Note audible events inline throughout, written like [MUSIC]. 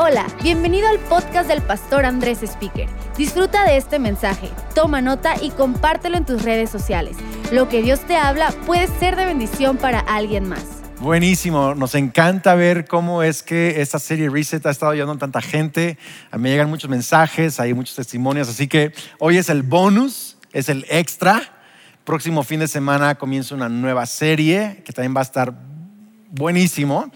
Hola, bienvenido al podcast del pastor Andrés Speaker. Disfruta de este mensaje, toma nota y compártelo en tus redes sociales. Lo que Dios te habla puede ser de bendición para alguien más. Buenísimo, nos encanta ver cómo es que esta serie Reset ha estado llevando a tanta gente. A mí me llegan muchos mensajes, hay muchos testimonios, así que hoy es el bonus, es el extra. Próximo fin de semana comienza una nueva serie que también va a estar buenísimo.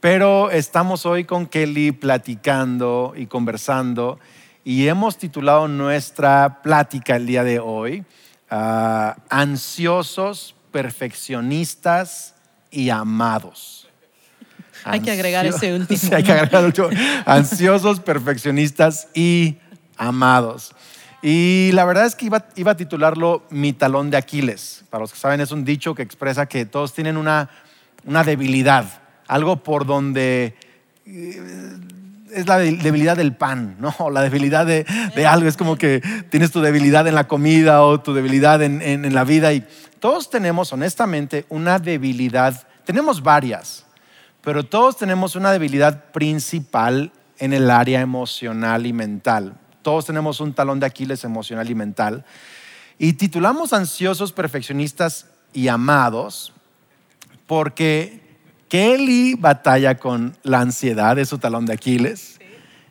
Pero estamos hoy con Kelly platicando y conversando y hemos titulado nuestra plática el día de hoy ah, Ansiosos, perfeccionistas y amados. Hay que agregar ese [LAUGHS] último. Sí, hay que agregar el último. Ansiosos, perfeccionistas y amados. Y la verdad es que iba, iba a titularlo Mi talón de Aquiles. Para los que saben, es un dicho que expresa que todos tienen una, una debilidad algo por donde eh, es la debilidad del pan, ¿no? [LAUGHS] La debilidad de, algo. Es como que tienes tu debilidad en la comida o tu debilidad en, en, la vida. Y todos tenemos, honestamente, una debilidad. Tenemos varias, pero todos tenemos una debilidad principal en el área emocional y mental. Todos tenemos un talón de Aquiles emocional y mental. Y titulamos Ansiosos, Perfeccionistas y Amados porque Kelly batalla con la ansiedad, es su talón de Aquiles.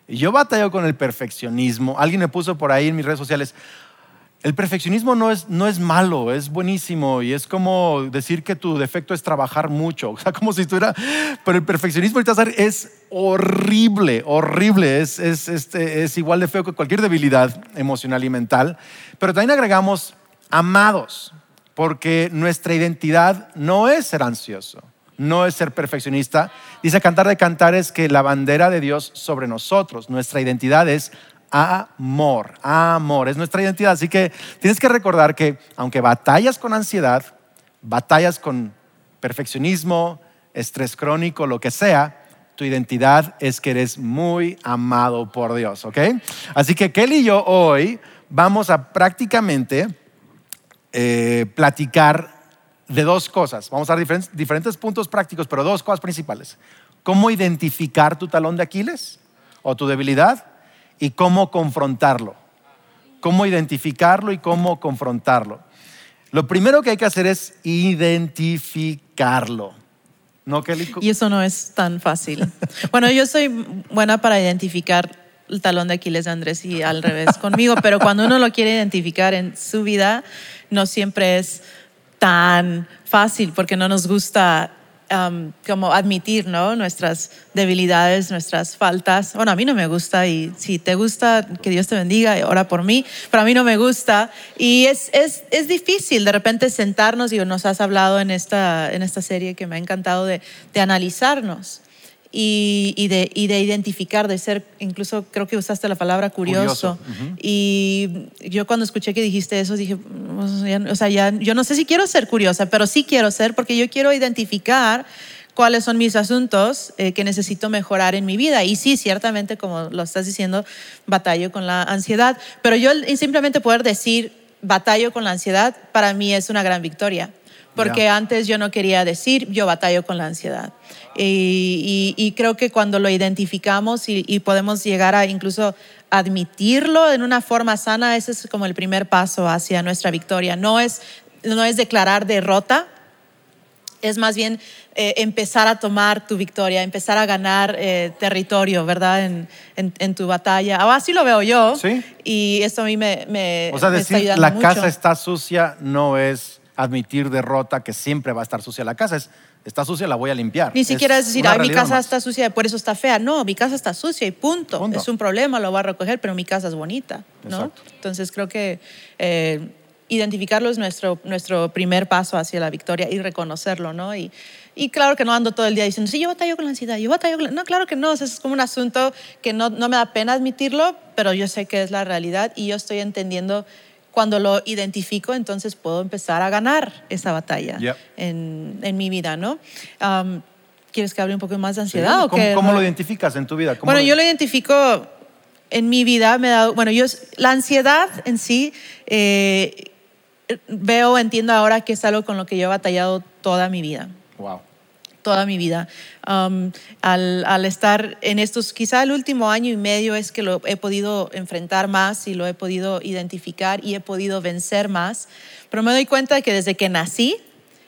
Yo batallo con el perfeccionismo. Alguien me puso por ahí en mis redes sociales, el perfeccionismo no es, no es malo, es buenísimo y es como decir que tu defecto es trabajar mucho, [LAUGHS] o sea, como si estuviera, pero el perfeccionismo es horrible, horrible, es, es, este, es igual de feo que cualquier debilidad emocional y mental, pero también agregamos amados, porque nuestra identidad no es ser ansioso no es ser perfeccionista. Dice Cantar de Cantares que la bandera de Dios sobre nosotros, nuestra identidad es amor, amor, es nuestra identidad. Así que tienes que recordar que aunque batallas con ansiedad, batallas con perfeccionismo, estrés crónico, lo que sea, tu identidad es que eres muy amado por Dios, ¿ok? Así que Kelly y yo hoy vamos a prácticamente eh, platicar de dos cosas. Vamos a dar diferentes, puntos prácticos, pero dos cosas principales. Cómo identificar tu talón de Aquiles o tu debilidad y cómo confrontarlo. Cómo identificarlo y cómo confrontarlo. Lo primero que hay que hacer es identificarlo. ¿No, Kelly? Y eso no es tan fácil. bueno, yo soy buena para identificar el talón de Aquiles de Andrés y al revés conmigo, pero cuando uno lo quiere identificar en su vida, no siempre es tan fácil porque no nos gusta um, como admitir ¿no? nuestras debilidades, nuestras faltas. Bueno, a mí no me gusta y si te gusta, que Dios te bendiga y ora por mí, pero a mí no me gusta. Y es, es, es difícil de repente sentarnos, y nos has hablado en esta, en esta serie que me ha encantado de, de analizarnos y, de, identificar, de ser, incluso creo que usaste la palabra curioso. Y yo cuando escuché que dijiste eso, dije, o sea, ya, yo no sé si quiero ser curiosa, pero sí quiero ser porque yo quiero identificar cuáles son mis asuntos eh, que necesito mejorar en mi vida. Y sí, ciertamente, como lo estás diciendo, batallo con la ansiedad, pero yo simplemente poder decir batallo con la ansiedad, para mí es una gran victoria porque antes yo no quería decir yo batallo con la ansiedad. Y, creo que cuando lo identificamos y, podemos llegar a incluso admitirlo en una forma sana, ese es como el primer paso hacia nuestra victoria. No es, no es declarar derrota, es más bien eh, empezar a tomar tu victoria, empezar a ganar eh, territorio, ¿verdad? En, en, tu batalla. O así lo veo yo. Sí. Y esto a mí me, me O sea, decir la casa está sucia no es admitir derrota, que siempre va a estar sucia la casa. Es, está sucia, la voy a limpiar. Ni siquiera es decir, ay, mi casa está sucia, por eso está fea. No, mi casa está sucia y punto. Es un problema, lo voy a recoger, pero mi casa es bonita. ¿no? Entonces creo que eh, identificarlo es nuestro, nuestro primer paso hacia la victoria y reconocerlo. ¿no? Y, y claro que no ando todo el día diciendo, sí, yo batallo con la ansiedad, yo batallo con la... No, claro que no, es como un asunto que no, no me da pena admitirlo, pero yo sé que es la realidad y yo estoy entendiendo cuando lo identifico, entonces puedo empezar a ganar esa batalla en, en, mi vida, ¿no? ¿Quieres que hable un poco más de ansiedad? ¿Cómo, ¿Cómo, lo identificas en tu vida? Bueno, yo lo identifico en mi vida, me dado, bueno, yo, la ansiedad en sí, eh, veo, entiendo ahora que es algo con lo que yo he batallado toda mi vida. Wow. Toda mi vida. Um, al, al, estar en estos, quizá el último año y medio es que lo he podido enfrentar más y lo he podido identificar y he podido vencer más. Pero me doy cuenta de que desde que nací,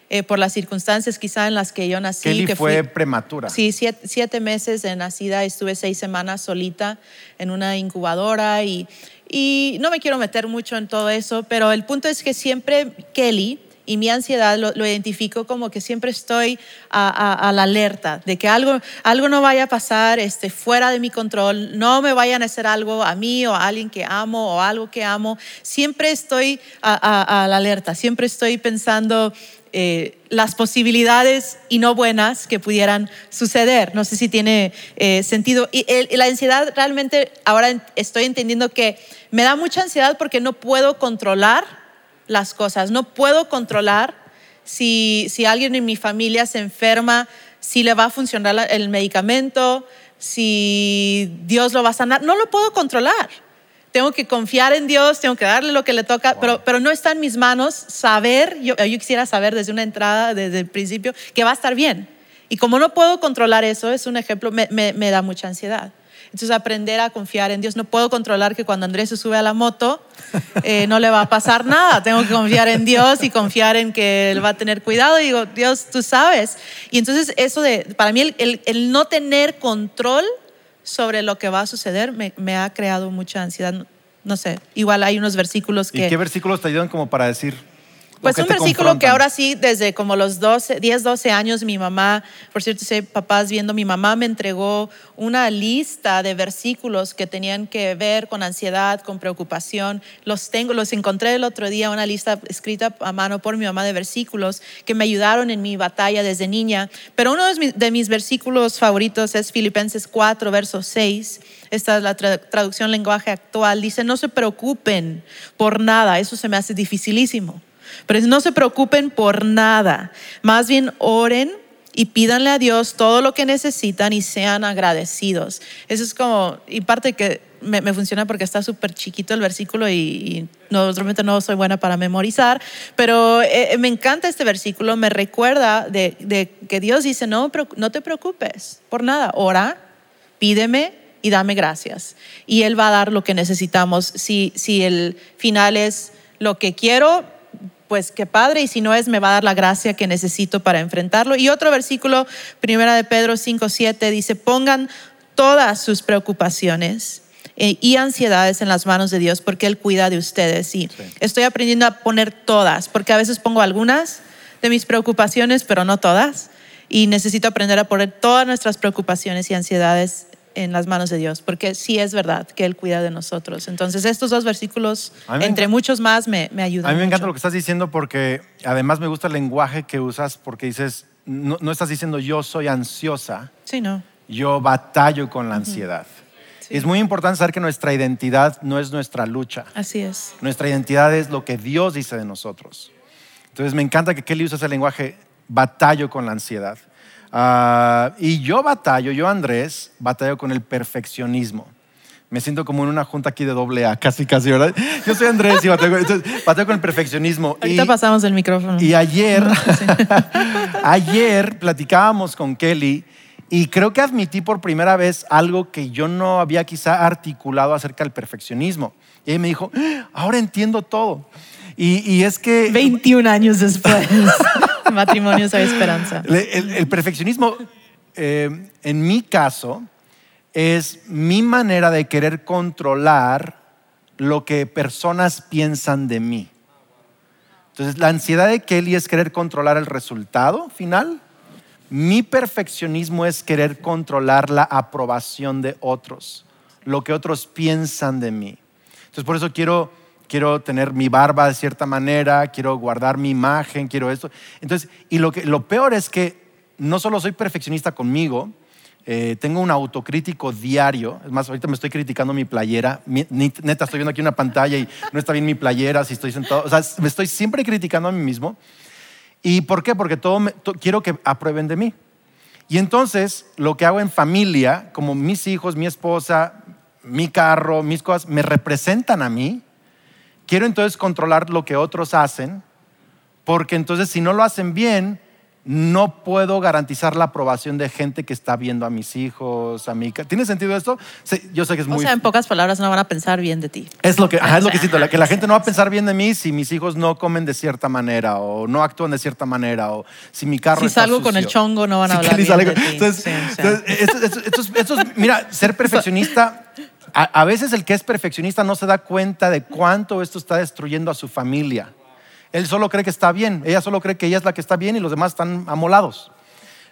eh, por las circunstancias quizá en las que yo nací. Kelly que fue prematura. Sí, siete, siete, meses de nacida, estuve seis semanas solita en una incubadora y, y no me quiero meter mucho en todo eso, pero el punto es que siempre Kelly y mi ansiedad lo, lo, identifico como que siempre estoy a, a, a, la alerta de que algo, algo no vaya a pasar este, fuera de mi control, no me vayan a hacer algo a mí o a alguien que amo o algo que amo. Siempre estoy a, a la alerta, siempre estoy pensando eh, las posibilidades y no buenas que pudieran suceder. No sé si tiene eh, sentido. Y el, la ansiedad realmente, ahora estoy entendiendo que me da mucha ansiedad porque no puedo controlar las cosas, no puedo controlar si, si alguien en mi familia se enferma, si le va a funcionar el medicamento, si Dios lo va a sanar, no lo puedo controlar tengo que confiar en Dios, tengo que darle lo que le toca, wow. pero, pero no está en mis manos saber, yo, yo quisiera saber desde una entrada, desde el principio, que va a estar bien. Y como no puedo controlar eso, es un ejemplo, me, me, me da mucha ansiedad. Entonces aprender a confiar en Dios. No puedo controlar que cuando Andrés se sube a la moto eh, no le va a pasar [LAUGHS] nada. Tengo que confiar en Dios y confiar en que Él va a tener cuidado. Y digo, Dios, tú sabes. Y entonces eso de, para mí el, el, el no tener control sobre lo que va a suceder me, me ha creado mucha ansiedad. No, no, sé, igual hay unos versículos que... ¿Y qué versículos te ayudan como para decir? Pues un versículo que ahora sí, desde como los 12, 10, 12 años, mi mamá, por cierto, sé, papás viendo, mi mamá me entregó una lista de versículos que tenían que ver con ansiedad, con preocupación. Los tengo, los encontré el otro día, una lista escrita a mano por mi mamá de versículos que me ayudaron en mi batalla desde niña. Pero uno de mis, de mis versículos favoritos es Filipenses 4, verso 6. Esta es la tra traducción lenguaje actual. Dice, no se preocupen por nada. Eso se me hace dificilísimo. Pero no se preocupen por nada, más bien oren y pídanle a Dios todo lo que necesitan y sean agradecidos. Eso es como, y parte que me, funciona porque está súper chiquito el versículo y, no, realmente no soy buena para memorizar, pero eh, me encanta este versículo, me recuerda de, de que Dios dice, no, no te preocupes por nada, ora, pídeme y dame gracias. Y Él va a dar lo que necesitamos. Si, si el final es lo que quiero, pues qué padre, y si no es, me va a dar la gracia que necesito para enfrentarlo. Y otro versículo, primera de Pedro 5, 7, dice, pongan todas sus preocupaciones eh, y ansiedades en las manos de Dios, porque Él cuida de ustedes. Y sí. estoy aprendiendo a poner todas, porque a veces pongo algunas de mis preocupaciones, pero no todas. Y necesito aprender a poner todas nuestras preocupaciones y ansiedades en las manos de Dios, porque sí es verdad que Él cuida de nosotros. Entonces, estos dos versículos, entre muchos más, me, me ayudan. A mí me mucho. encanta lo que estás diciendo porque además me gusta el lenguaje que usas porque dices, no, no estás diciendo yo soy ansiosa, sí, no. yo batallo con la ansiedad. Uh -huh. Sí. Es muy importante saber que nuestra identidad no es nuestra lucha. Así es. Nuestra identidad es lo que Dios dice de nosotros. Entonces me encanta que Kelly usa ese lenguaje, batallo con la ansiedad. Uh, y yo batallo, yo Andrés, batallo con el perfeccionismo. Me siento como en una junta aquí de doble A, casi, casi, ¿verdad? Yo soy Andrés y batallo, entonces, batallo con el perfeccionismo. Ahorita y, pasamos el micrófono. Y ayer, [LAUGHS] ayer platicábamos con Kelly y creo que admití por primera vez algo que yo no había quizá articulado acerca del perfeccionismo. Y ella me dijo, ¡Ah! ahora entiendo todo. Y, y es que... 21 años después. [LAUGHS] [LAUGHS] Matrimonios hay esperanza. El, perfeccionismo, eh, en mi caso, es mi manera de querer controlar lo que personas piensan de mí. Entonces, la ansiedad de Kelly es querer controlar el resultado final. Mi perfeccionismo es querer controlar la aprobación de otros, lo que otros piensan de mí. Entonces, por eso quiero quiero tener mi barba de cierta manera, quiero guardar mi imagen, quiero esto. Entonces, y lo, que, lo peor es que no solo soy perfeccionista conmigo, eh, tengo un autocrítico diario. Es más, ahorita me estoy criticando mi playera. Mi, neta, estoy viendo aquí una pantalla y no está bien mi playera, si estoy sentado. O sea, me estoy siempre criticando a mí mismo. ¿Y por qué? Porque todo, me, to, quiero que aprueben de mí. Y entonces, lo que hago en familia, como mis hijos, mi esposa, mi carro, mis cosas, me representan a mí quiero entonces controlar lo que otros hacen, porque entonces si no lo hacen bien, no puedo garantizar la aprobación de gente que está viendo a mis hijos, a mi... ¿Tiene sentido esto? Sí, yo sé que es O muy... sea, en pocas palabras, no van a pensar bien de ti. Es lo que, ajá, es lo que siento, que la [LAUGHS] gente no va a pensar bien de mí si mis hijos no comen de cierta manera o no actúan de cierta manera o si mi carro Si está salgo con el sucio. chongo, no van a hablar [LAUGHS] bien de ti. Entonces, o mira, ser [LAUGHS] perfeccionista, a, a veces el que es perfeccionista no se da cuenta de cuánto esto está destruyendo a su familia. Él solo cree que está bien, ella solo cree que ella es la que está bien y los demás están amolados.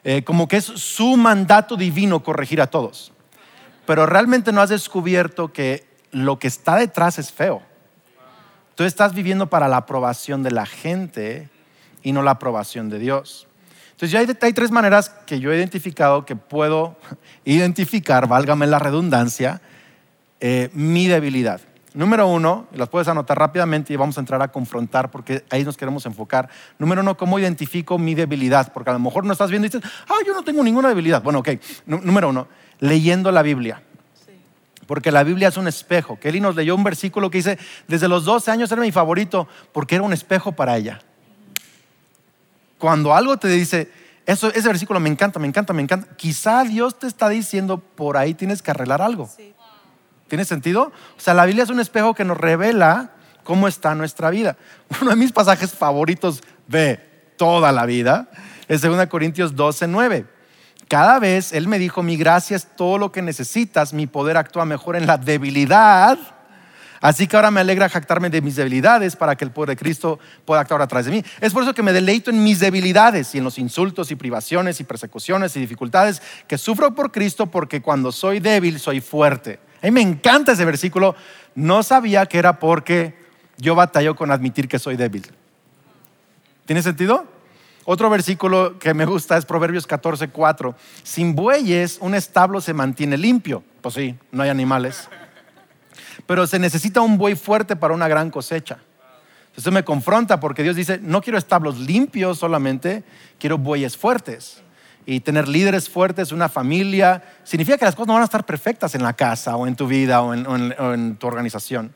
Eh, como que es su mandato divino corregir a todos. Pero realmente no has descubierto que lo que está detrás es feo. Tú estás viviendo para la aprobación de la gente y no la aprobación de Dios. Entonces, ya hay, hay tres maneras que yo he identificado que puedo [LAUGHS] identificar, válgame la redundancia, eh, mi debilidad. Número uno, y las puedes anotar rápidamente y vamos a entrar a confrontar porque ahí nos queremos enfocar. Número uno, ¿cómo identifico mi debilidad? Porque a lo mejor no estás viendo y dices, ah, yo no tengo ninguna debilidad. Bueno, ok. Nú- número uno, leyendo la Biblia. Porque la Biblia es un espejo. Kelly nos leyó un versículo que dice, desde los 12 años era mi favorito porque era un espejo para ella. Cuando algo te dice, eso, ese versículo me encanta, me encanta, me encanta, quizá Dios te está diciendo, por ahí tienes que arreglar algo. ¿Tiene sentido? O sea, la Biblia es un espejo que nos revela cómo está nuestra vida. [LAUGHS] Uno de mis pasajes favoritos de toda la vida es 2 Corintios 12, 9. Cada vez Él me dijo, mi gracia es todo lo que necesitas, mi poder actúa mejor en la debilidad. Así que ahora me alegra jactarme de mis debilidades para que el poder de Cristo pueda actuar a través de mí. Es por eso que me deleito en mis debilidades y en los insultos y privaciones y persecuciones y dificultades que sufro por Cristo porque cuando soy débil soy fuerte. A mí me encanta ese versículo. No sabía que era porque yo batallo con admitir que soy débil. ¿Tiene sentido? Otro versículo que me gusta es Proverbios 14, 4. Sin bueyes un establo se mantiene limpio. Pues sí, no hay animales. Pero se necesita un buey fuerte para una gran cosecha. Eso me confronta porque Dios dice, no quiero establos limpios solamente, quiero bueyes fuertes. Y tener líderes fuertes, una familia, significa que las cosas no van a estar perfectas en la casa o en tu vida o en, o en- o en tu organización.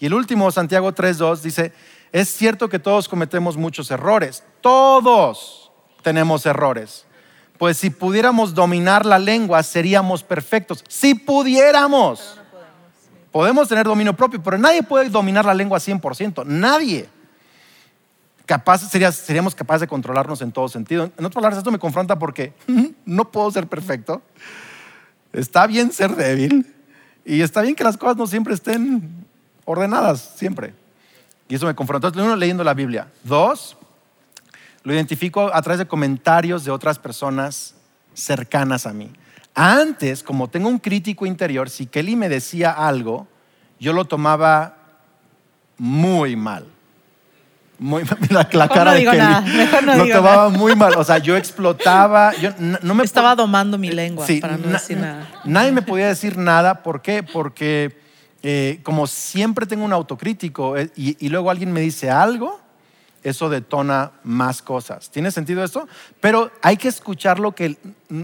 Y el último, Santiago 3.2, dice, es cierto que todos cometemos muchos errores, todos tenemos errores. Pues si pudiéramos dominar la lengua, seríamos perfectos. Si pudiéramos. Podemos tener dominio propio, pero nadie puede dominar la lengua 100%. Nadie. Capaz, sería- seríamos capaces de controlarnos en todo sentido. En otras palabras, esto me confronta porque [LAUGHS] no puedo ser perfecto. Está bien ser débil. Y está bien que las cosas no siempre estén ordenadas, siempre. Y eso me confronta. Entonces, uno, leyendo la Biblia. Dos, lo identifico a través de comentarios de otras personas cercanas a mí. Antes, como tengo un crítico interior, si Kelly me decía algo, yo lo tomaba muy mal. Muy, [LAUGHS] la, la cara no de digo Kelly. nada, mejor no lo digo tomaba muy mal. O sea, yo explotaba. Yo no me Estaba domando mi lengua Sí, para no decir nada. Nadie me podía decir nada. ¿Por qué? Porque eh, como siempre tengo un autocrítico eh, y, y luego alguien me dice algo, eso detona más cosas. ¿Tiene sentido esto? Pero hay que escuchar lo que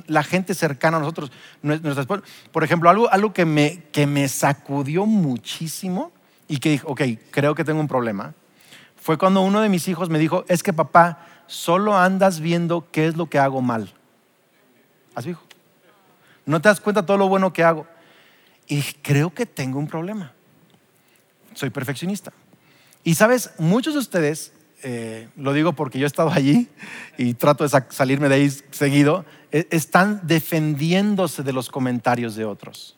la gente cercana a nosotros, nue- nuestras por ejemplo, algo, algo que, me, que me sacudió muchísimo y que dije, ok, creo que tengo un problema, fue cuando uno de mis hijos me dijo, es que papá, solo andas viendo qué es lo que hago mal. Así dijo. No te das cuenta todo lo bueno que hago. Y creo que tengo un problema. Soy perfeccionista. Y sabes, muchos de ustedes, eh, lo digo porque yo he estado allí y trato de sa- salirme de ahí seguido, e- están defendiéndose de los comentarios de otros.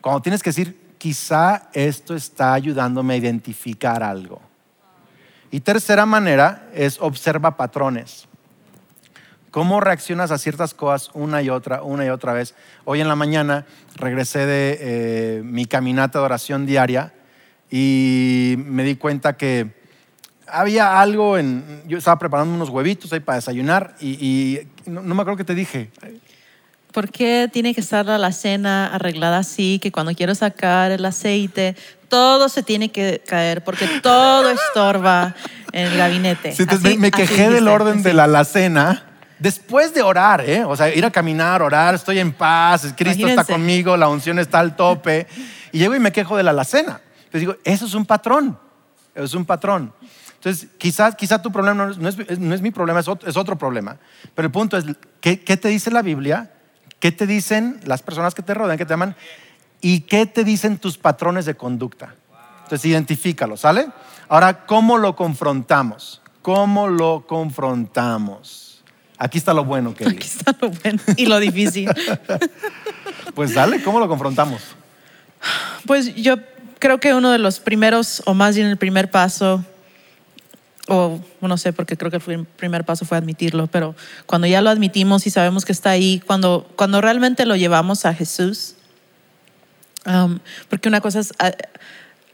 Cuando tienes que decir, quizá esto está ayudándome a identificar algo. Y tercera manera es observa patrones. ¿Cómo reaccionas a ciertas cosas una y otra, una y otra vez? Hoy en la mañana regresé de eh, mi caminata de oración diaria y me di cuenta que había algo en... Yo estaba preparando unos huevitos ahí para desayunar y, no, me acuerdo qué te dije. ¿Por qué tiene que estar la cena arreglada así, que cuando quiero sacar el aceite, todo se tiene que caer, porque todo estorba en el gabinete? Sí, entonces Así- me, me quejé del orden de la alacena después de orar, ¿eh? O sea, ir a caminar, orar, estoy en paz, Cristo está Imagínense. conmigo, la unción está al tope. Y llego y me quejo de la alacena. Entonces digo, eso es un patrón. es un patrón. Entonces, quizás quizá tu problema no es, no es, mi problema, es otro, es otro, problema. Pero el punto es, ¿qué, ¿qué, te dice la Biblia? ¿Qué te dicen las personas que te rodean, que te aman? ¿Y qué te dicen tus patrones de conducta? Entonces, identifícalo, ¿sale? Ahora, ¿cómo lo confrontamos? ¿Cómo lo confrontamos? Aquí está lo bueno, Kelly. Aquí está lo bueno y lo difícil. [LAUGHS] pues dale, ¿cómo lo confrontamos? Pues yo creo que uno de los primeros, o más bien el primer paso, o no sé, porque creo que el primer paso fue admitirlo, pero cuando ya lo admitimos y sabemos que está ahí, cuando, cuando realmente lo llevamos a Jesús, um, porque una cosa es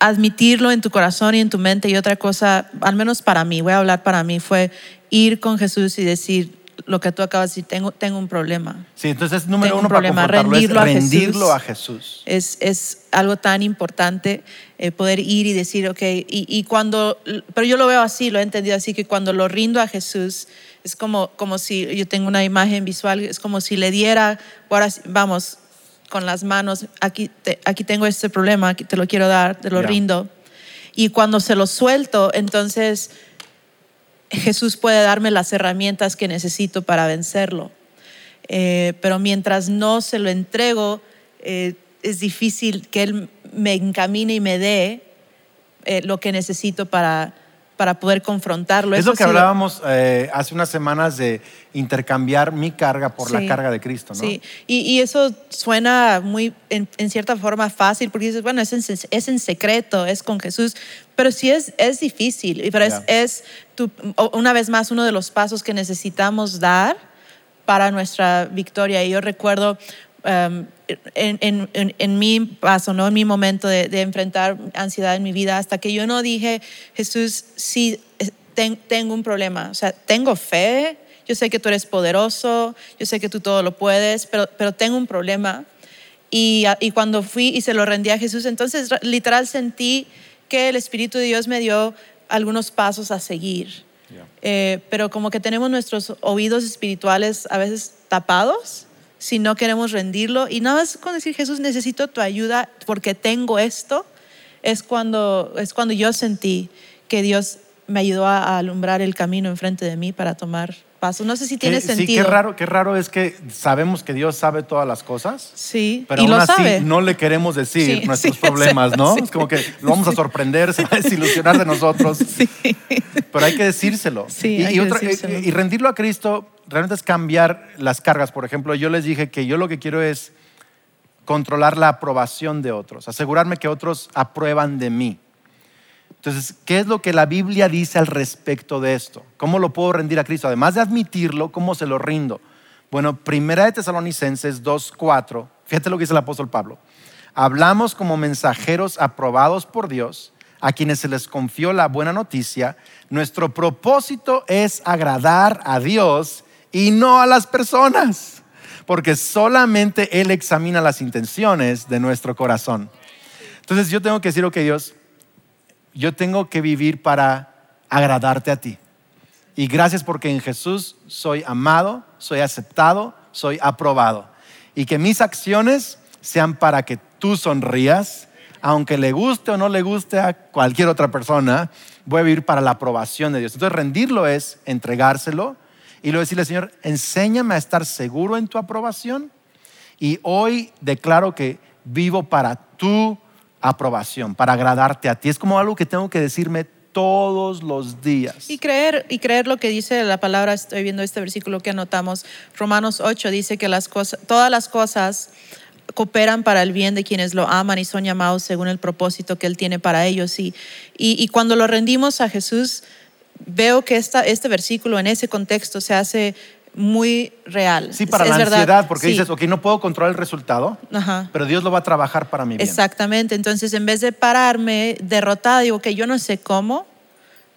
admitirlo en tu corazón y en tu mente y otra cosa, al menos para mí, voy a hablar para mí, fue ir con Jesús y decir, lo que tú acabas de decir, tengo, tengo un problema. Sí, entonces número uno para rendirlo, es rendirlo a Jesús. Es, es algo tan importante eh, poder ir y decir, ok, y, y, cuando, pero yo lo veo así, lo he entendido así, que cuando lo rindo a Jesús, es como, como si yo tengo una imagen visual, es como si le diera, ahora vamos, con las manos, aquí, aquí tengo este problema, aquí te lo quiero dar, te lo rindo. Y cuando se lo suelto, entonces Jesús puede darme las herramientas que necesito para vencerlo. Eh, pero mientras no se lo entrego, eh, es difícil que Él me encamine y me dé eh, lo que necesito para, para poder confrontarlo. Es lo que hablábamos hace unas semanas de intercambiar mi carga por la carga de Cristo, ¿no? Sí, y, eso suena muy, en, cierta forma, fácil, porque dices, bueno, es en, es en secreto, es con Jesús, pero sí es, es difícil, pero es, es una vez más uno de los pasos que necesitamos dar para nuestra victoria. Y yo recuerdo um, en, en, en, mi paso, ¿no? en mi momento de, enfrentar ansiedad en mi vida, hasta que yo no dije, Jesús, sí, tengo un problema, o sea, tengo fe, yo sé que tú eres poderoso, yo sé que tú todo lo puedes, pero, pero tengo un problema. Y, y cuando fui y se lo rendí a Jesús, entonces literal sentí que el Espíritu de Dios me dio algunos pasos a seguir. Eh, pero como que tenemos nuestros oídos espirituales a veces tapados si no queremos rendirlo. Y nada más con decir, Jesús, necesito tu ayuda porque tengo esto, es cuando, es cuando yo sentí que Dios me ayudó a alumbrar el camino enfrente de mí para tomar pasos. No sé si tiene sentido. Sí, qué raro, qué raro es que sabemos que Dios sabe todas las cosas. Sí, pero aún así no le queremos decir nuestros problemas, ¿no? Es como que lo vamos a sorprender, se va a desilusionar de nosotros. [LAUGHS] Sí. Pero hay que decírselo. Sí, y, hay que decírselo. y rendirlo a Cristo realmente es cambiar las cargas. Por ejemplo, yo les dije que yo lo que quiero es controlar la aprobación de otros, asegurarme que otros aprueban de mí. Entonces, ¿qué es lo que la Biblia dice al respecto de esto? ¿Cómo lo puedo rendir a Cristo? Además de admitirlo, ¿cómo se lo rindo? Bueno, primera de Tesalonicenses 2.4, fíjate lo que dice el apóstol Pablo. Hablamos como mensajeros aprobados por Dios, a quienes se les confió la buena noticia. Nuestro propósito es agradar a Dios y no a las personas, porque solamente Él examina las intenciones de nuestro corazón. Entonces yo tengo que decir, ok Dios, yo tengo que vivir para agradarte a ti. Y gracias porque en Jesús soy amado, soy aceptado, soy aprobado. Y que mis acciones sean para que tú sonrías, aunque le guste o no le guste a cualquier otra persona, voy a vivir para la aprobación de Dios. Entonces rendirlo es entregárselo y luego decirle, Señor, enséñame a estar seguro en tu aprobación. Y hoy declaro que vivo para tu aprobación, para agradarte a ti. Es como algo que tengo que decirme todos los días. Y creer, y creer lo que dice la palabra, estoy viendo este versículo que anotamos, Romanos 8 dice que las cosas, todas las cosas cooperan para el bien de quienes lo aman y son llamados según el propósito que Él tiene para ellos. Y, y, y cuando lo rendimos a Jesús, veo que esta, este versículo en ese contexto se hace muy real. Sí, para la ansiedad, porque dices, ok, no puedo controlar el resultado, pero Dios lo va a trabajar para mi bien. Exactamente, entonces en vez de pararme derrotada, digo que yo no sé cómo,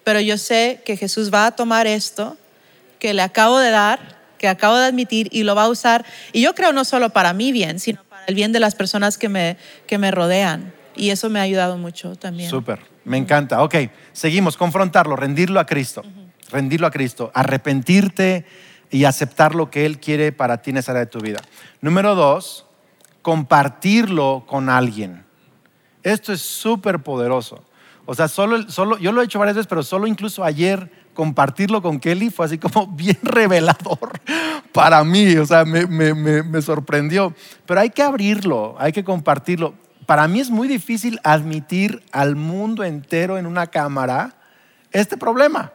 pero yo sé que Jesús va a tomar esto que le acabo de dar, que acabo de admitir y lo va a usar, y yo creo no solo para mi bien, sino para el bien de las personas que me, que me rodean. Y eso me ha ayudado mucho también. Súper, me encanta. Ok, seguimos, confrontarlo, rendirlo a Cristo, rendirlo a Cristo, arrepentirte y aceptar lo que Él quiere para ti en esa área de tu vida. Número dos, compartirlo con alguien. Esto es súper poderoso. O sea, solo, solo, yo lo he hecho varias veces, pero solo incluso ayer compartirlo con Kelly fue así como [LAUGHS] bien revelador para mí, o sea, me, me, me, me sorprendió. Pero hay que abrirlo, hay que compartirlo. Para mí es muy difícil admitir al mundo entero en una cámara este problema.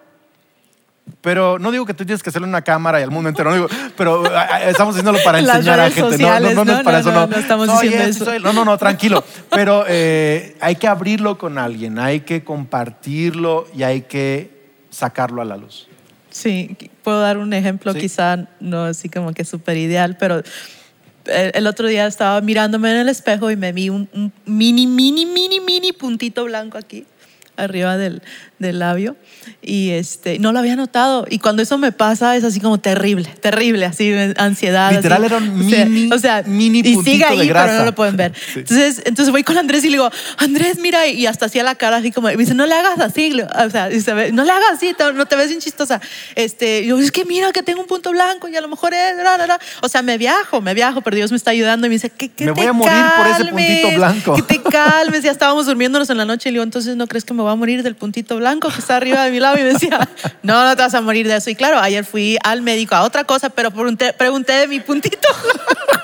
Pero no digo que tú tienes que hacerlo en una cámara y al mundo entero, no digo, pero estamos haciéndolo para [LAUGHS] Las enseñar a gente. sociales, no, no, no, no, es para no, eso, no, no. no estamos Soy diciendo eso. soy- No, no, no, tranquilo. Pero eh, hay que abrirlo con alguien, hay que compartirlo y hay que sacarlo a la luz. Sí, puedo dar un ejemplo, Sí. quizá no así como que súper ideal, pero el, el otro día estaba mirándome en el espejo y me vi un, un mini, mini, mini, mini puntito blanco aquí, arriba del, del labio, y este, no lo había notado. Y cuando eso me pasa es así como terrible, terrible, así ansiedad. Literal así. era un O sea, mini- o sea, mini y sigue puntito de ahí, pero grasa. no lo pueden ver. [LAUGHS] Sí. Entonces, entonces voy con Andrés y le digo, Andrés, mira, y hasta hacía la cara así como, y me dice, no le hagas así, o sea, y se ve, no le hagas así, no te ves bien chistosa. Este, y yo, es que mira que tengo un punto blanco y a lo mejor es, ra, ra, ra". o sea, me viajo, me viajo, pero Dios me está ayudando y me dice, que, que Me te voy a morir por ese calmes, puntito blanco. Que te [LAUGHS] calmes, ya estábamos durmiéndonos en la noche y le digo, entonces no crees que me voy a morir del puntito blanco que está arriba de mi lado y me decía, no, no te vas a morir de eso. Y claro, ayer fui al médico a otra cosa, pero pregunté, pregunté de mi puntito [LAUGHS]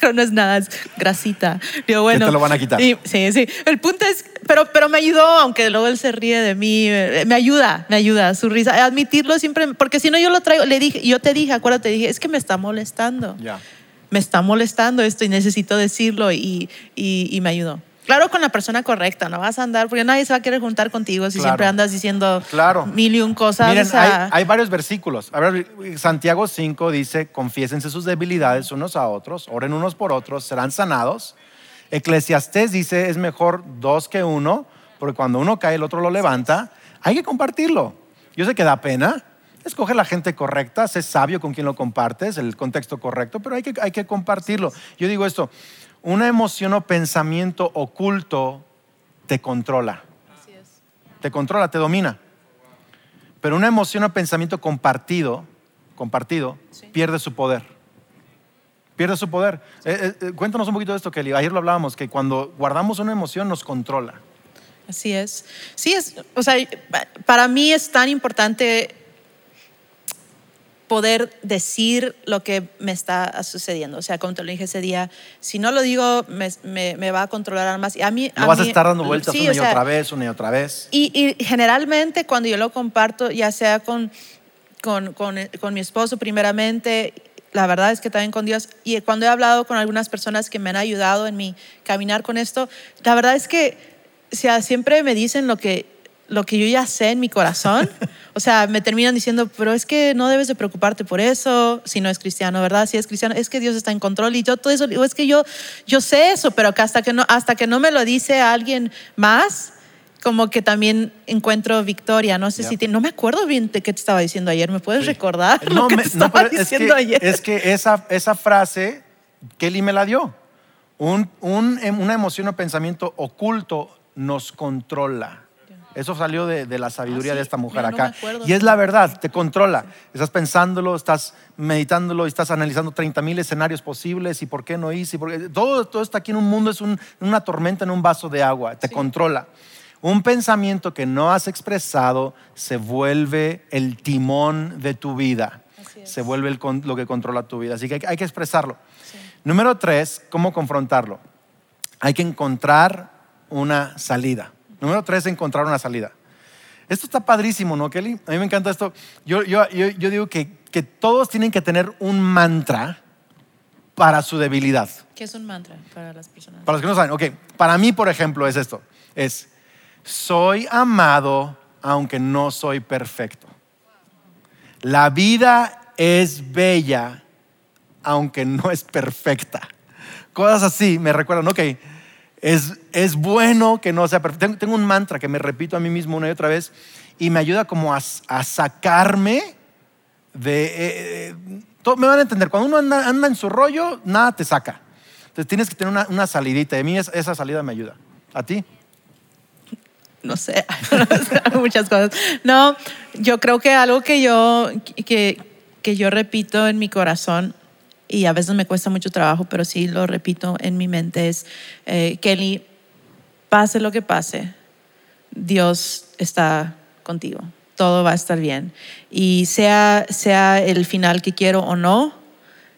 pero no es nada, es grasita. Digo, bueno, te lo van a quitar. y- sí, sí. El punto es, pero, pero me ayudó, aunque luego él se ríe de mí, eh, me ayuda, me ayuda, su risa. Admitirlo siempre, porque si no yo lo traigo, le dije, yo te dije, acuérdate, dije, es que me está molestando. Ya. Me está molestando esto y necesito decirlo y, y, y me ayudó. Claro, con la persona correcta, no vas a andar, porque nadie se va a querer juntar contigo si Claro. siempre andas diciendo Claro. mil y un cosas. Miren, o sea, hay, hay varios versículos. A ver, Santiago 5 dice, confiésense sus debilidades unos a otros, oren unos por otros, serán sanados. Eclesiastés dice, es mejor dos que uno, porque cuando uno cae el otro lo levanta. Hay que compartirlo. Yo sé que da pena. Escoge la gente correcta, sé sabio con quien lo compartes, el contexto correcto, pero hay que, hay que compartirlo. Yo digo esto, una emoción o pensamiento oculto te controla. Te controla, te domina. Pero una emoción o pensamiento compartido, compartido, pierde su poder. Pierde su poder. Eh, eh, eh, cuéntanos un poquito de esto, Kelly. Ayer lo hablábamos, que cuando guardamos una emoción nos controla. Así es. Sí, es, o sea, para mí es tan importante poder decir lo que me está sucediendo. O sea, como te lo dije ese día, si no lo digo, me, me- me va a controlar más. Y a mí, No a vas a mí- estar dando vueltas sí, una o y sea, otra vez, una y otra vez. y, y generalmente cuando yo lo comparto, ya sea con, con, con, con mi esposo primeramente, la verdad es que también con Dios, y cuando he hablado con algunas personas que me han ayudado en mi caminar con esto, la verdad es que o sea, siempre me dicen lo que, lo que yo ya sé en mi corazón. [LAUGHS] O sea, me terminan diciendo, pero es que no debes de preocuparte por eso, si no es cristiano, ¿verdad? Si es cristiano, es que Dios está en control y yo todo eso, digo, es que yo, yo sé eso, pero que hasta, que no, hasta que no me lo dice alguien más, como que también encuentro victoria. No sé Ya. si te- no me acuerdo bien de qué te estaba diciendo ayer. ¿Me puedes Sí. recordar [LAUGHS] lo No, que me- te no, estaba es diciendo que, ayer? es que esa, esa frase, Kelly me la dio. Un, un- em, una emoción o pensamiento oculto nos controla. Eso salió de, de la sabiduría Ah, sí. de esta mujer Mira, acá. y es la verdad, te controla. Estás pensándolo, estás meditándolo y estás analizando 30 mil escenarios posibles y por qué no hice. y por qué- todo, todo está aquí en un mundo, es un- una tormenta en un vaso de agua, te controla. Un pensamiento que no has expresado se vuelve el timón de tu vida. Se vuelve el lo que controla tu vida. Así que hay, hay que expresarlo. Número tres, ¿cómo confrontarlo? Hay que encontrar una salida. Número tres, encontrar una salida. Esto está padrísimo, ¿no, Kelly? A mí me encanta esto. Yo, yo, yo, yo digo que, que todos tienen que tener un mantra para su debilidad. ¿Qué es un mantra para las personas? Para los que no saben, ok, para mí, por ejemplo, es esto. Es, soy amado aunque no soy perfecto. La vida es bella aunque no es perfecta. Cosas así me recuerdan, ok, es, es bueno que no sea perfecto. Tengo, un mantra que me repito a mí mismo una y otra vez y me ayuda como a, a sacarme de... eh, eh, todo- me van a entender, cuando uno anda, anda en su rollo, nada te saca. Entonces tienes que tener una, una salidita. Y a mí es- esa salida me ayuda. ¿A ti? no sé, [LAUGHS] muchas cosas. No, yo creo que algo que yo, que, que yo repito en mi corazón, y a veces me cuesta mucho trabajo, pero sí lo repito en mi mente, es, eh, Kelly, pase lo que pase, Dios está contigo. Todo va a estar bien. Y sea, sea el final que quiero o no,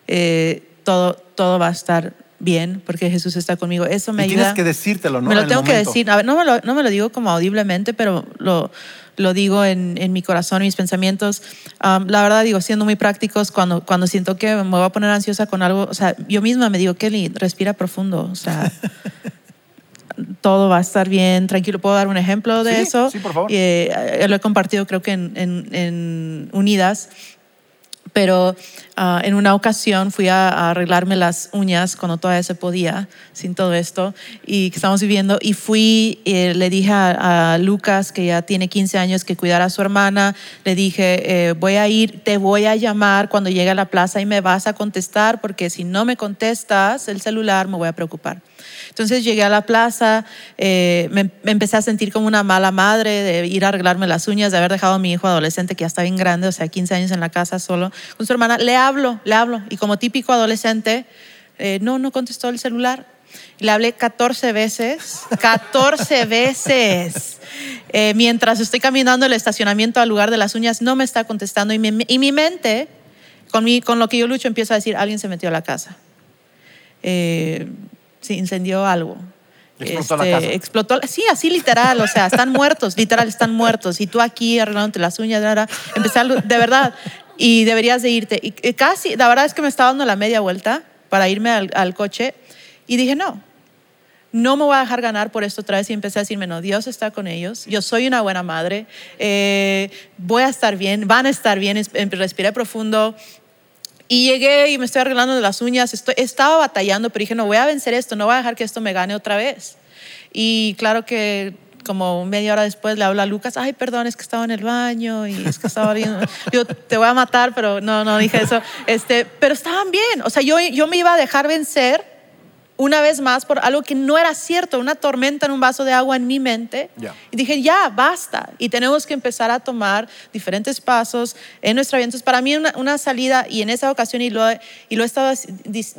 eh, todo, todo va a estar bien porque Jesús está conmigo. Eso me y ayuda. tienes que decírtelo, ¿no? Me En lo el tengo que decir. A ver, no me lo, no me lo digo como audiblemente, pero lo, lo digo en, en mi corazón, en mis pensamientos. Um, la verdad, digo, siendo muy prácticos, cuando, cuando siento que me voy a poner ansiosa con algo, o sea, yo misma me digo, Kelly, respira profundo. O sea, [LAUGHS] todo va a estar bien, tranquilo. ¿Puedo dar un ejemplo de Sí, eso? sí, por favor. Eh, lo he compartido, creo que en, en- en Unidas pero ah, en una ocasión fui a, arreglarme las uñas cuando todavía se podía, sin todo esto, y estamos viviendo, y fui, eh, le dije a, a Lucas, que ya tiene 15 años, que cuidara a su hermana, le dije, eh, voy a ir, te voy a llamar cuando llegue a la plaza y me vas a contestar, porque si no me contestas el celular me voy a preocupar. Entonces llegué a la plaza, eh, me, me empecé a sentir como una mala madre de ir a arreglarme las uñas, de haber dejado a mi hijo adolescente que ya está bien grande, o sea, 15 años en la casa solo, con su hermana. Le hablo, le hablo. Y como típico adolescente, eh, no, no contestó el celular. Le hablé 14 veces, 14 [LAUGHS] veces. Eh, mientras estoy caminando el estacionamiento al lugar de las uñas, no me está contestando. Y mi, y mi mente, con, mi, con lo que yo lucho, empieza a decir, alguien se metió a la casa. Se incendió algo. Explotó la casa. explotó, sí, así literal, o sea, están muertos, literal, están muertos. Y tú aquí arreglándote las uñas, a, de verdad, y deberías de irte. Y casi, la verdad es que me estaba dando la media vuelta para irme al, al coche y dije, no, no me voy a dejar ganar por esto otra vez y empecé a decirme, no, Dios está con ellos, yo soy una buena madre, eh, voy a estar bien, van a estar bien, em, respiré profundo. Y llegué y me estoy arreglando las uñas, estoy, estaba batallando, pero dije, no voy a vencer esto, no voy a dejar que esto me gane otra vez. Y claro que como media hora después le hablo a Lucas, ay, perdón, es que estaba en el baño y es que estaba viendo, [LAUGHS] yo te voy a matar, pero no, no dije eso. Este, pero estaban bien, o sea, yo, yo me iba a dejar vencer una vez más por algo que no era cierto, una tormenta en un vaso de agua en mi mente. Ya. Y dije, ya, basta. Y tenemos que empezar a tomar diferentes pasos en nuestra vida. Entonces, para mí una, una salida, y en esa ocasión, y lo, y lo he estado,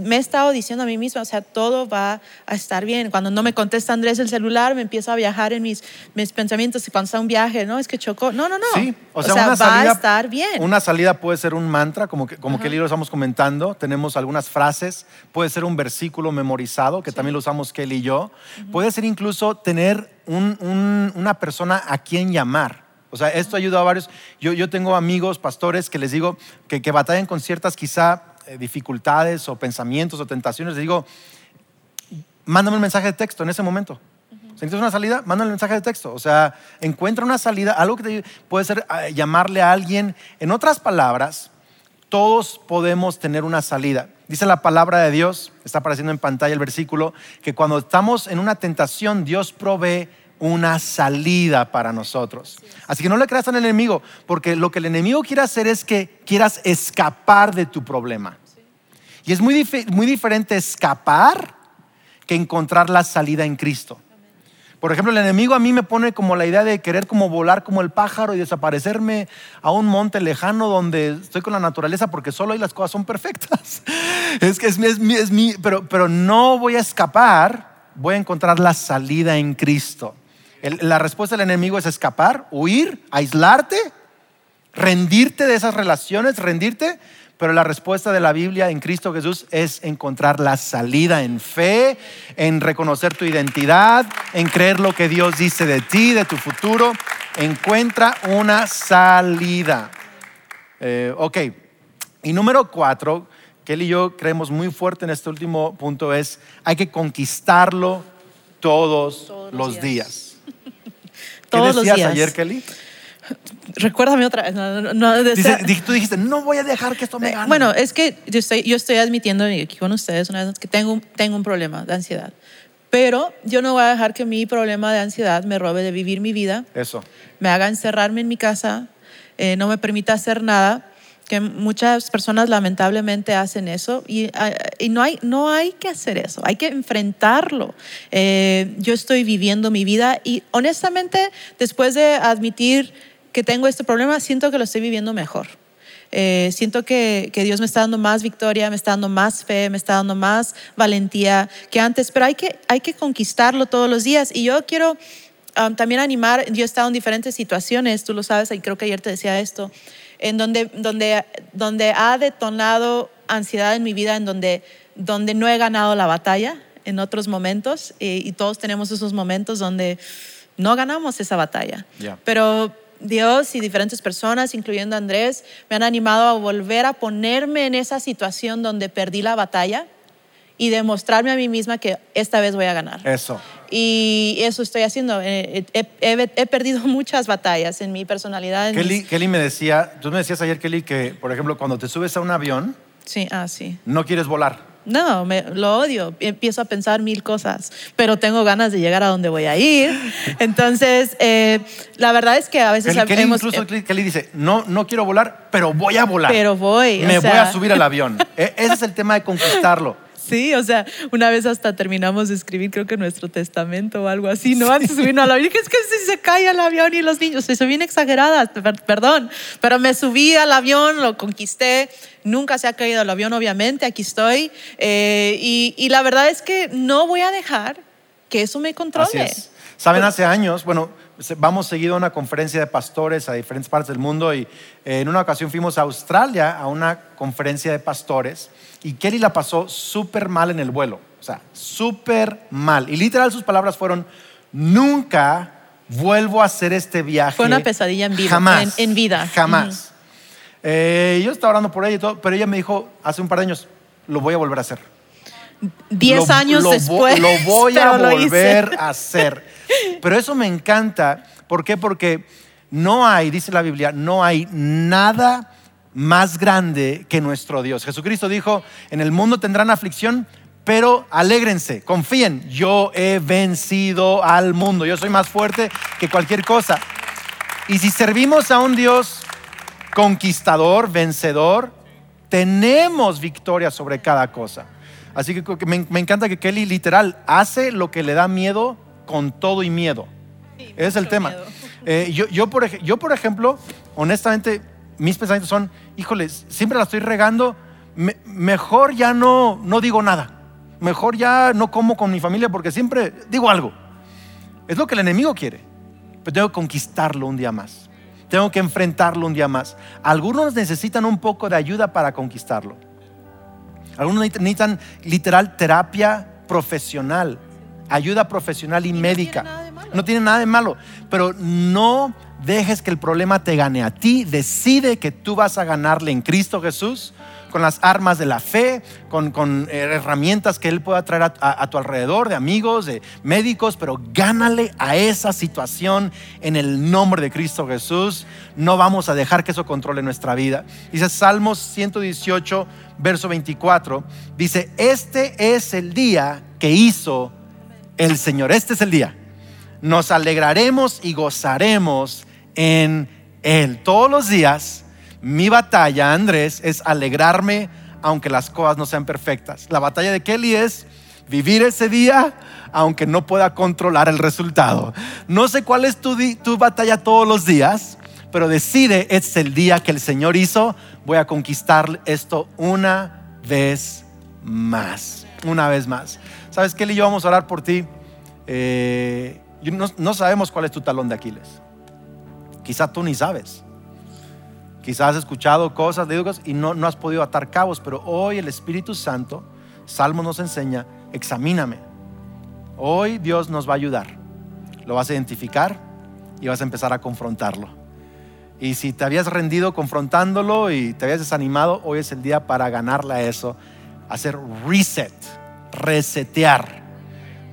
me he estado diciendo a mí misma, o sea, todo va a estar bien. Cuando no me contesta Andrés el celular, me empiezo a viajar en mis, mis pensamientos. Y cuando está un viaje, no, es que chocó. No, no, no. Sí, o sea, una va salida, a estar bien. Una salida puede ser un mantra, como que, como que Kelly lo estamos comentando. Tenemos algunas frases. Puede ser un versículo memorizado, que también lo usamos Kelly y yo. Puede ser incluso tener un- un- una persona a quien llamar. O sea, esto ayuda a varios. Yo, yo tengo amigos, pastores, que les digo que, que batallan con ciertas quizá eh, dificultades o pensamientos o tentaciones. Les digo, mándame un mensaje de texto en ese momento. Si necesitas una salida, mándale un mensaje de texto. O sea, encuentra una salida, algo que te puede ser eh, llamarle a alguien. En otras palabras, todos podemos tener una salida. Dice la palabra de Dios, está apareciendo en pantalla el versículo, que cuando estamos en una tentación, Dios provee una salida para nosotros. Así que no le creas al enemigo, porque lo que el enemigo quiere hacer es que quieras escapar de tu problema. Y es muy, dif- muy diferente escapar que encontrar la salida en Cristo. Por ejemplo, el enemigo a mí me pone como la idea de querer como volar como el pájaro y desaparecerme a un monte lejano donde estoy con la naturaleza porque solo ahí las cosas son perfectas. [LAUGHS] Es que es mi, es mi, es mi- pero, pero no voy a escapar, voy a encontrar la salida en Cristo. La respuesta del enemigo es escapar, huir, aislarte, rendirte de esas relaciones, rendirte, pero la respuesta de la Biblia en Cristo Jesús es encontrar la salida en fe, en reconocer tu identidad, en creer lo que Dios dice de ti, de tu futuro. Encuentra una salida. Eh, ok, y número cuatro, que él y yo creemos muy fuerte en este último punto es, hay que conquistarlo todos, Todos los días. [LAUGHS] Todos ¿Qué los decías días. ayer, Kelly? [LAUGHS] Recuérdame otra vez. No, no, no, Dice- tú dijiste, no voy a dejar que esto me gane. Bueno, es que yo estoy, yo estoy admitiendo aquí con ustedes una vez que tengo, tengo un problema de ansiedad. Pero yo no voy a dejar que mi problema de ansiedad me robe de vivir mi vida, Eso. me haga encerrarme en mi casa, eh, no me permita hacer nada, que muchas personas lamentablemente hacen eso y, ah, y no, hay, no hay que hacer eso, hay que enfrentarlo. Eh, yo estoy viviendo mi vida y honestamente después de admitir que tengo este problema, siento que lo estoy viviendo mejor. Eh, siento que, que Dios me está dando más victoria, me está dando más fe, me está dando más valentía que antes, pero hay que, hay que conquistarlo todos los días. Y yo quiero um, también animar, yo he estado en diferentes situaciones, tú lo sabes, y creo que ayer te decía esto, en donde, donde, donde ha detonado ansiedad en mi vida, en donde, donde no he ganado la batalla en otros momentos, y, y todos tenemos esos momentos donde no ganamos esa batalla. Ya. Pero Dios y diferentes personas, incluyendo Andrés, me han animado a volver a ponerme en esa situación donde perdí la batalla y demostrarme a mí misma que esta vez voy a ganar. Eso. Y eso estoy haciendo. Eh, He, he- he perdido [LAUGHS] muchas batallas en mi personalidad. en Kelly, mis- Kelly me decía, tú me decías ayer, Kelly, que, por ejemplo, cuando te subes a un avión, Sí, ah, sí. no quieres volar. No, me, lo odio. Empiezo a pensar mil cosas, pero tengo ganas de llegar a donde voy a ir. Entonces, eh, la verdad es que a veces Kelly, hemos... incluso eh, Kelly- dice, no, no quiero volar, pero voy a volar. Pero voy, o Me voy a subir al avión. [LAUGHS] E- Ese es el tema de conquistarlo. Sí, o sea, una vez hasta terminamos de escribir, creo que nuestro testamento o algo así, ¿no? Antes subirnos al avión. Es que si se cae el avión y los niños, soy bien exagerada, per- perdón, pero me subí al avión, lo conquisté, nunca se ha caído el avión, obviamente, aquí estoy. eh, y, y la verdad es que no voy a dejar que eso me controle. Así es. Saben, hace años, bueno, vamos seguido a una conferencia de pastores a diferentes partes del mundo y eh, en una ocasión fuimos a Australia a una conferencia de pastores y Kelly la pasó súper mal en el vuelo, o sea, súper mal. Y literal sus palabras fueron, nunca vuelvo a hacer este viaje. Fue una pesadilla en vida, Jamás. en- en vida. Jamás. Eh, yo estaba orando por ella y todo, pero ella me dijo hace un par de años, lo voy a volver a hacer. Diez Lo- años lo después. Lo voy a [LAUGHS] volver a hacer. Pero eso me encanta. ¿Por qué? Porque no hay, dice la Biblia, no hay nada más grande que nuestro Dios. Jesucristo dijo, en el mundo tendrán aflicción, pero alégrense, confíen, yo he vencido al mundo, yo soy más fuerte que cualquier cosa. Y si servimos a un Dios conquistador, vencedor, tenemos victoria sobre cada cosa. Así que me, me encanta que Kelly literal hace lo que le da miedo con todo y miedo. Ese es el tema. Eh, yo, yo, por, ej- yo, por ejemplo, honestamente, mis pensamientos son, híjoles, siempre la estoy regando, me- mejor ya no, no digo nada. Mejor ya no como con mi familia porque siempre digo algo. Es lo que el enemigo quiere. Pero tengo que conquistarlo un día más. Tengo que enfrentarlo un día más. Algunos necesitan un poco de ayuda para conquistarlo. Algunos necesitan literal terapia profesional, ayuda profesional y, no médica. tiene nada de malo. No tiene nada de malo, pero no dejes que el problema te gane a ti. Decide que tú vas a ganarle en Cristo Jesús con las armas de la fe, con, eh, herramientas que Él pueda traer a, a- a tu alrededor, de amigos, de médicos, pero gánale a esa situación en el nombre de Cristo Jesús. No vamos a dejar que eso controle nuestra vida. Dice Salmos 118, verso 24, dice, este es el día que hizo el Señor, este es el día. Nos alegraremos y gozaremos en Él. Todos los días, mi batalla, Andrés, es alegrarme aunque las cosas no sean perfectas. La batalla de Kelly es vivir ese día aunque no pueda controlar el resultado. No sé cuál es tu, tu batalla todos los días, pero decide, es el día que el Señor hizo, voy a conquistar esto una vez más, una vez más. ¿Sabes, Kelly? Yo vamos a orar por ti. Eh, no, no sabemos cuál es tu talón de Aquiles. Quizá tú ni sabes. Quizás has escuchado cosas, leído cosas y no, no has podido atar cabos, pero hoy el Espíritu Santo, Salmo nos enseña, examíname. Hoy Dios nos va a ayudar. Lo vas a identificar y vas a empezar a confrontarlo. Y si te habías rendido confrontándolo y te habías desanimado, hoy es el día para ganarle a eso, hacer reset, resetear,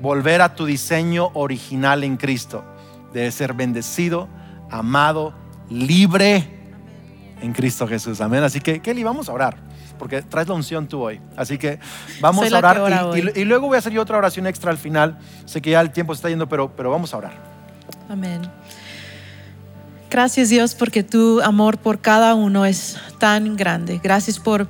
volver a tu diseño original en Cristo, de ser bendecido, amado, libre en Cristo Jesús. Amén. Así que, Kelly, vamos a orar, porque traes la unción tú hoy. Así que vamos Soy a orar. y luego voy a hacer yo otra oración extra al final. Sé que ya el tiempo se está yendo, pero, pero vamos a orar. Amén. Gracias Dios porque tu amor por cada uno es tan grande. Gracias por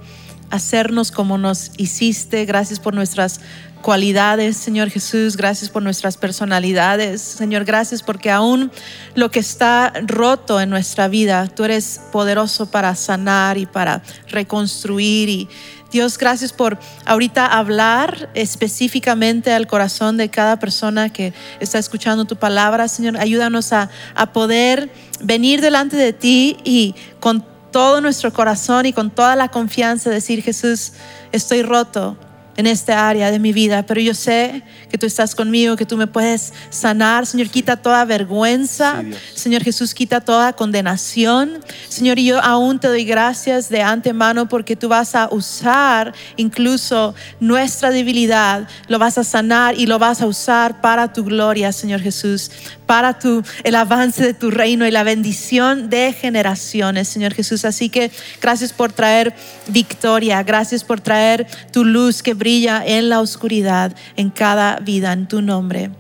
hacernos como nos hiciste. Gracias por nuestras cualidades, Señor Jesús. Gracias por nuestras personalidades. Señor, gracias porque aún lo que está roto en nuestra vida, tú eres poderoso para sanar y para reconstruir. Y Dios, gracias por ahorita hablar específicamente al corazón de cada persona que está escuchando tu palabra. Señor, ayúdanos a, a poder venir delante de ti y con todo nuestro corazón y con toda la confianza decir, Jesús, estoy roto en esta área de mi vida, pero yo sé que tú estás conmigo, que tú me puedes sanar. Señor, quita toda vergüenza. Señor Jesús, quita toda condenación. Señor, y yo aún te doy gracias de antemano porque tú vas a usar incluso nuestra debilidad, lo vas a sanar y lo vas a usar para tu gloria, Señor Jesús, para tu, el avance de tu reino y la bendición de generaciones, Señor Jesús. Así que gracias por traer victoria, gracias por traer tu luz que brilla en la oscuridad, en cada vida, en tu nombre.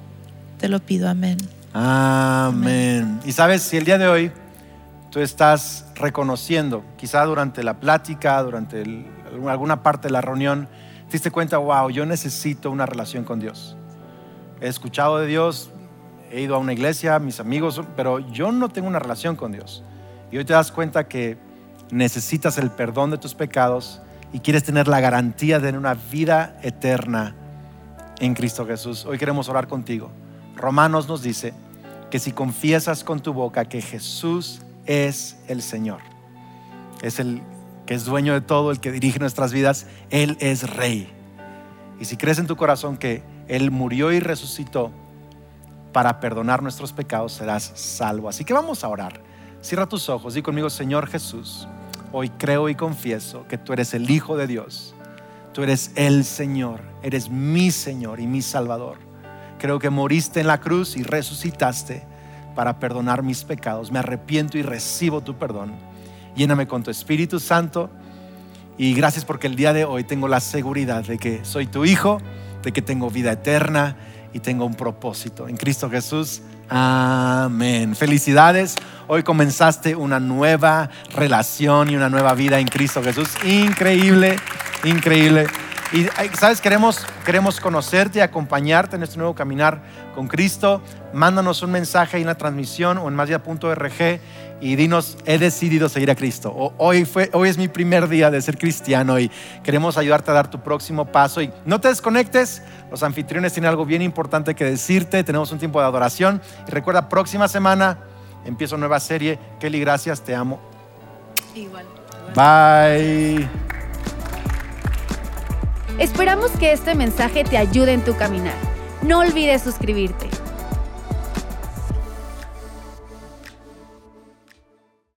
Te lo pido, amén. Amén. Y sabes, si el día de hoy tú estás reconociendo, quizá durante la plática, durante alguna parte de la reunión, te diste cuenta, wow, yo necesito una relación con Dios. He escuchado de Dios, he ido a una iglesia, mis amigos, pero yo no tengo una relación con Dios. Y hoy te das cuenta que necesitas el perdón de tus pecados y quieres tener la garantía de una vida eterna en Cristo Jesús. Hoy queremos orar contigo. Romanos nos dice que si confiesas con tu boca que Jesús es el Señor, es el que es dueño de todo, el que dirige nuestras vidas, Él es Rey. Y si crees en tu corazón que Él murió y resucitó, para perdonar nuestros pecados serás salvo. Así que vamos a orar. Cierra tus ojos y conmigo, Señor Jesús, hoy creo y confieso que tú eres el Hijo de Dios. Tú eres el Señor, eres mi Señor y mi Salvador. Creo que moriste en la cruz y resucitaste para perdonar mis pecados. Me arrepiento y recibo tu perdón. Lléname con tu Espíritu Santo y gracias porque el día de hoy tengo la seguridad de que soy tu Hijo, de que tengo vida eterna y tengo un propósito. En Cristo Jesús. Amén. Felicidades. Hoy comenzaste una nueva relación y una nueva vida en Cristo Jesús. Increíble, increíble. Y sabes, queremos, queremos conocerte y acompañarte en este nuevo caminar con Cristo. Mándanos un mensaje y una transmisión o en masvida.org y dinos, he decidido seguir a Cristo. hoy, fue, hoy es mi primer día de ser cristiano y queremos ayudarte a dar tu próximo paso. Y no te desconectes, los anfitriones tienen algo bien importante que decirte. Tenemos un tiempo de adoración. Y recuerda, próxima semana empiezo nueva serie. Kelly, gracias, te amo. Igual. Bye. Esperamos que este mensaje te ayude en tu caminar. No olvides suscribirte.